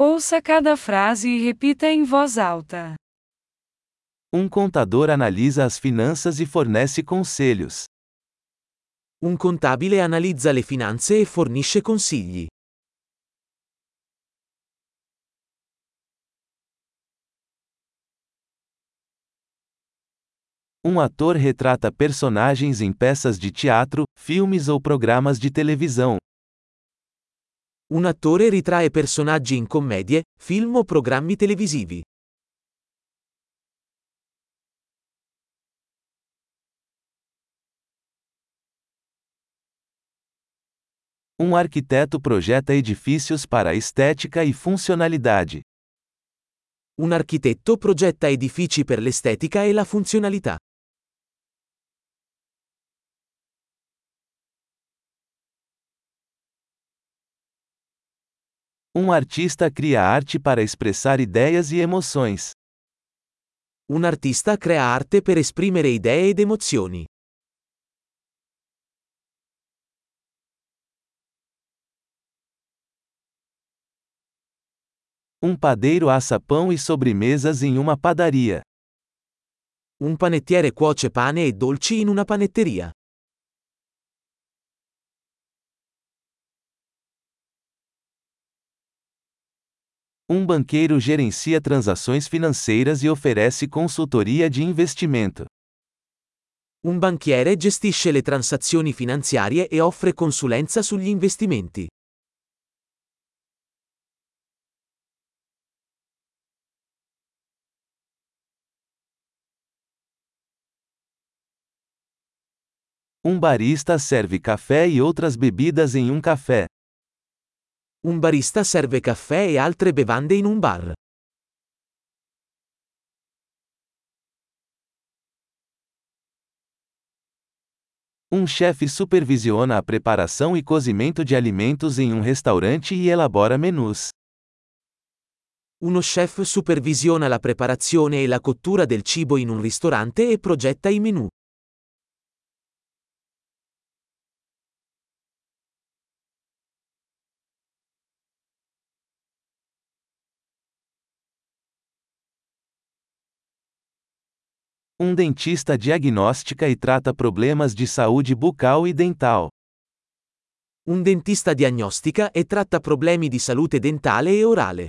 Ouça cada frase e repita em voz alta. Um contador analisa as finanças e fornece conselhos. Un contabile analizza le finanze e fornisce consigli. Um ator retrata personagens em peças de teatro, filmes ou programas de televisão. Un attore ritrae personaggi in commedie, film o programmi televisivi. Um arquiteto projeta edifícios para estética e funcionalidade. Un architetto progetta edifici per l'estetica e la funzionalità. Um artista cria arte para expressar ideias e emoções. Un artista crea arte per esprimere idee ed emozioni. Um padeiro assa pão e sobremesas em uma padaria. Un panettiere cuoce pane e dolci in una panetteria. Um banqueiro gerencia transações financeiras e oferece consultoria de investimento. Un banchiere gestisce le transazioni finanziarie e offre consulenza sugli investimenti. Um barista serve café e outras bebidas em um café. Un barista serve caffè e altre bevande in un bar. Um chefe supervisiona a preparação e cozimento de alimentos em um restaurante e elabora menus. Uno chef supervisiona la preparazione e la cottura del cibo in un ristorante e progetta i menù. Um dentista diagnostica e trata problemas de saúde bucal e dental. Un dentista diagnostica e tratta problemi di salute dentale e orale.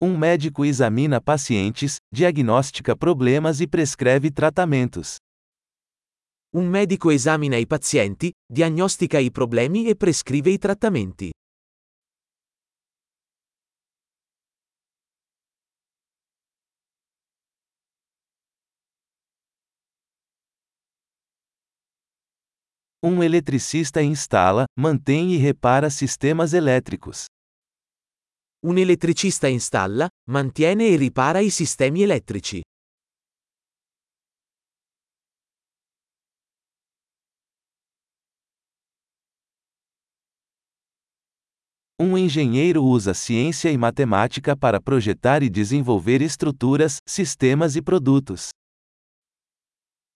Um médico examina pacientes, diagnostica problemas e prescreve tratamentos. Un medico esamina i pazienti, diagnostica i problemi e prescrive i trattamenti. Um eletricista instala, mantém e repara sistemas elétricos. Un elettricista installa, mantiene e ripara i sistemi elettrici. Um engenheiro usa ciência e matemática para projetar e desenvolver estruturas, sistemas e produtos.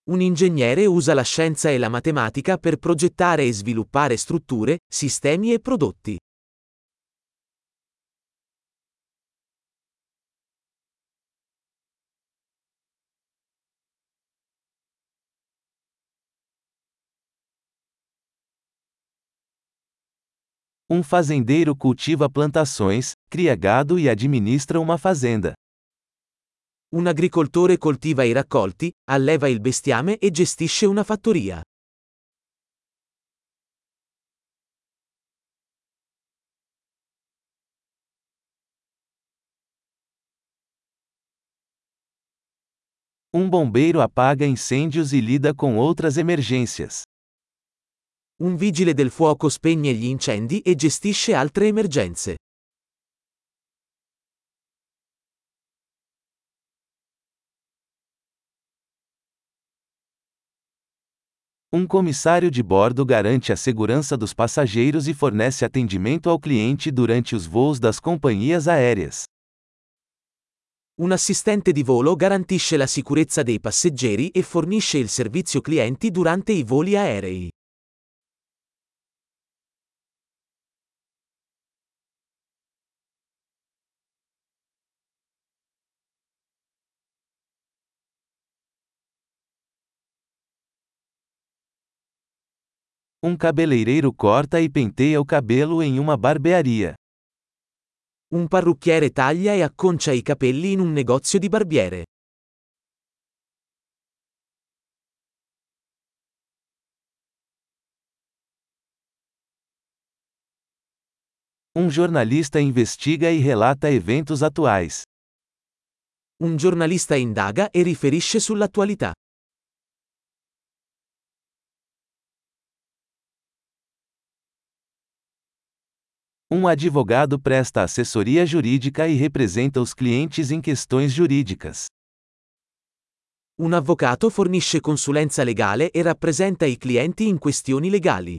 Un ingegnere usa la scienza e la matematica per progettare e sviluppare strutture, sistemi e prodotti. Um fazendeiro cultiva plantações, cria gado e administra uma fazenda. Un agricoltore coltiva i raccolti, alleva il bestiame e gestisce una fattoria. Um bombeiro apaga incêndios e lida com outras emergências. Un vigile del fuoco spegne gli incendi e gestisce altre emergenze. Um comissário de bordo garante a segurança dos passageiros e fornece atendimento ao cliente durante os voos das companhias aéreas. Un assistente di volo garantisce la sicurezza dei passeggeri e fornisce il servizio clienti durante i voli aerei. Um cabeleireiro corta e penteia o cabelo em uma barbearia. Un parrucchiere taglia e acconcia i capelli in un negozio di barbiere. Um jornalista investiga e relata eventos atuais. Un giornalista indaga e riferisce sull'attualità. Um advogado presta assessoria jurídica e representa os clientes em questões jurídicas. Un avvocato fornisce consulenza legale e rappresenta i clienti in questioni legali.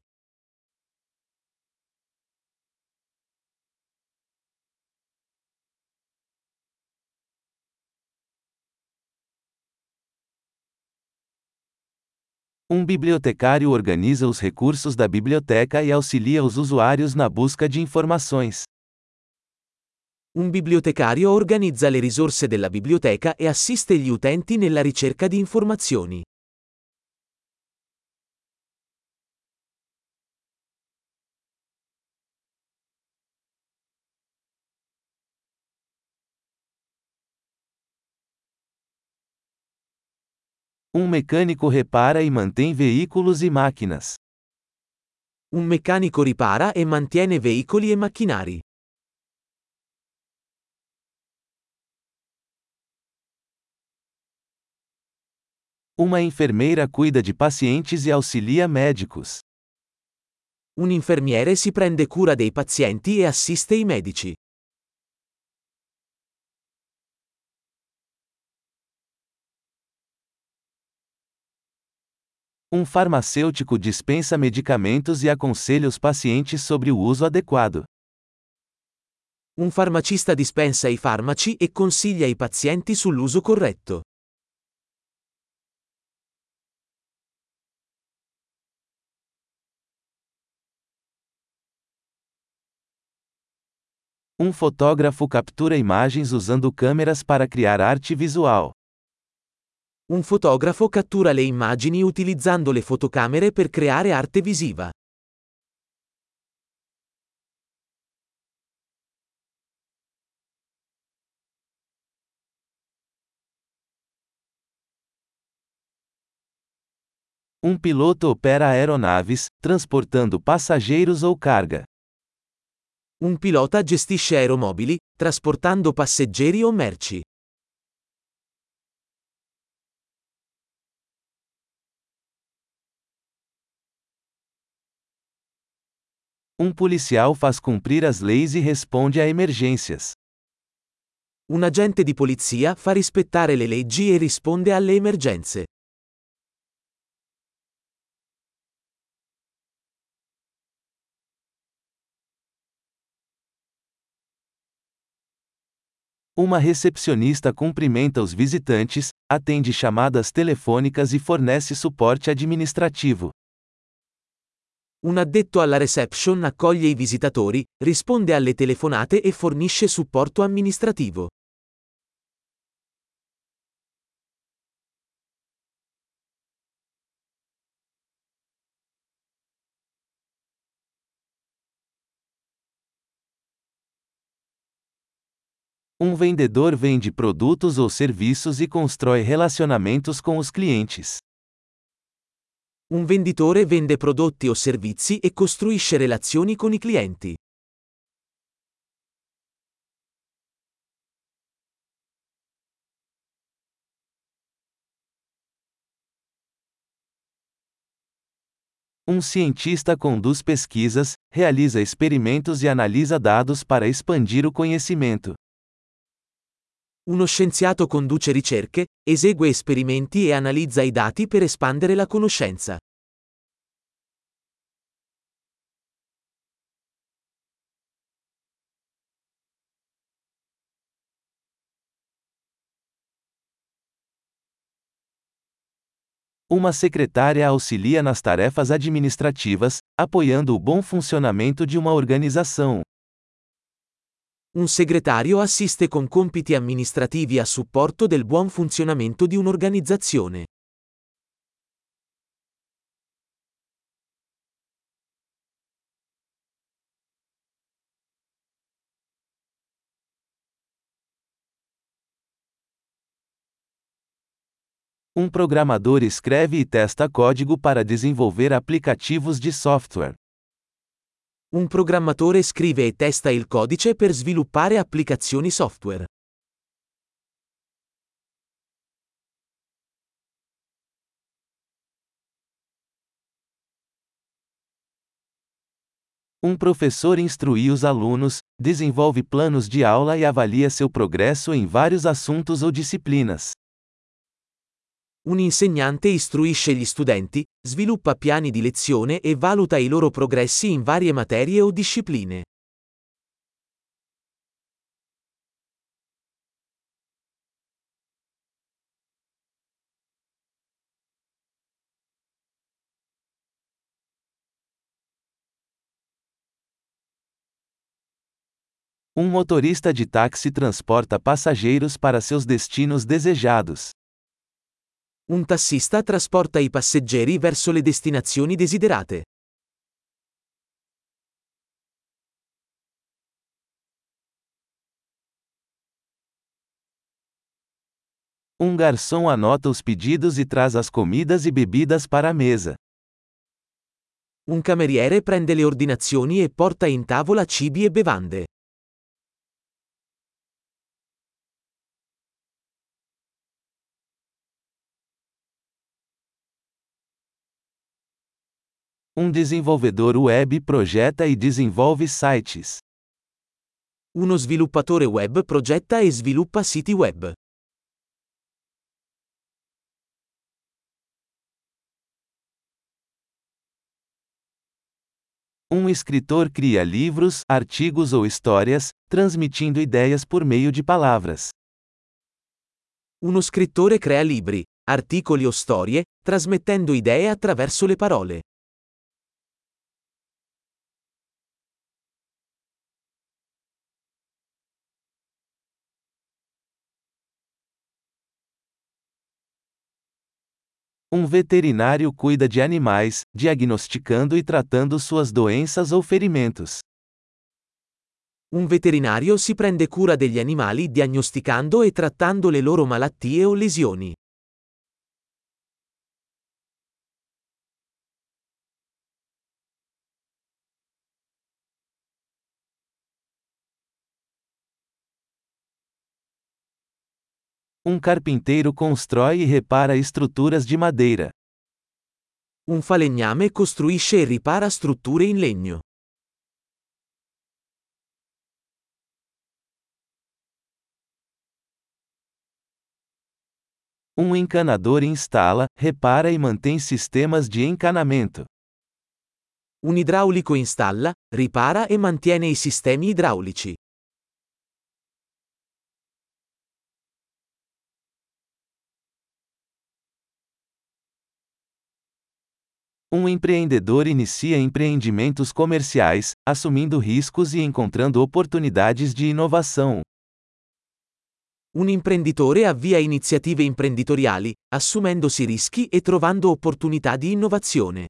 Um bibliotecário organiza os recursos da biblioteca e auxilia os usuários na busca de informações. Un bibliotecario organizza le risorse della biblioteca e assiste gli utenti nella ricerca di informazioni. Um mecânico repara e mantém veículos e máquinas. Un meccanico ripara e mantiene veicoli e macchinari. Uma enfermeira cuida de pacientes e auxilia médicos. Un infermiere si prende cura dei pazienti e assiste i medici. Um farmacêutico dispensa medicamentos e aconselha os pacientes sobre o uso adequado. Un farmacista dispensa i farmaci e consiglia i pazienti sull'uso corretto. Um fotógrafo captura imagens usando câmeras para criar arte visual. Un fotografo cattura le immagini utilizzando le fotocamere per creare arte visiva. Um piloto opera aeronaves, transportando passageiros ou carga. Un pilota gestisce aeromobili, trasportando passeggeri o merci. Um policial faz cumprir as leis e responde a emergências. Un agente di polizia fa rispettare le leggi e risponde alle emergenze. Uma recepcionista cumprimenta os visitantes, atende chamadas telefônicas e fornece suporte administrativo. Un addetto alla reception accoglie i visitatori, risponde alle telefonate e fornisce supporto amministrativo. Um vendedor vende produtos ou serviços e constrói relacionamentos com os clientes. Un venditore vende prodotti o servizi e costruisce relazioni con i clienti. Um cientista conduz pesquisas, realiza experimentos e analisa dados para expandir o conhecimento. Uno scienziato conduce ricerche, esegue esperimenti e analizza i dati per espandere la conoscenza. Uma secretária auxilia nas tarefas administrativas, apoiando o bom funcionamento de uma organização. Un segretario assiste con compiti amministrativi a supporto del buon funzionamento di un'organizzazione. Um programador escreve e testa código para desenvolver aplicativos de software. Un programmatore scrive e testa il codice per sviluppare applicazioni software. Um professor instrui os alunos, desenvolve planos de aula e avalia seu progresso em vários assuntos ou disciplinas. Un insegnante istruisce gli studenti, sviluppa piani di lezione e valuta i loro progressi in varie materie o discipline. Um motorista de táxi transporta passageiros para seus destinos desejados. Un tassista trasporta i passeggeri verso le destinazioni desiderate. Um garçom anota os pedidos e traz as comidas e bebidas para a mesa. Un cameriere prende le ordinazioni e porta in tavola cibi e bevande. Um desenvolvedor web projeta e desenvolve sites. Uno sviluppatore web progetta e sviluppa siti web. Um escritor cria livros, artigos ou histórias, transmitindo ideias por meio de palavras. Uno scrittore crea libri, articoli o storie, trasmettendo idee attraverso le parole. Um veterinário cuida de animais, diagnosticando e tratando suas doenças ou ferimentos. Un veterinario si prende cura degli animali diagnosticando e trattando le loro malattie o lesioni. Um carpinteiro constrói e repara estruturas de madeira. Un falegname costruisce e ripara strutture in legno. Um encanador instala, repara e mantém sistemas de encanamento. Un idraulico installa, ripara e mantiene i sistemi idraulici. Um empreendedor inicia empreendimentos comerciais, assumindo riscos e encontrando oportunidades de inovação. Un imprenditore avvia iniziative imprenditoriali, assumendosi rischi e trovando opportunità di innovazione.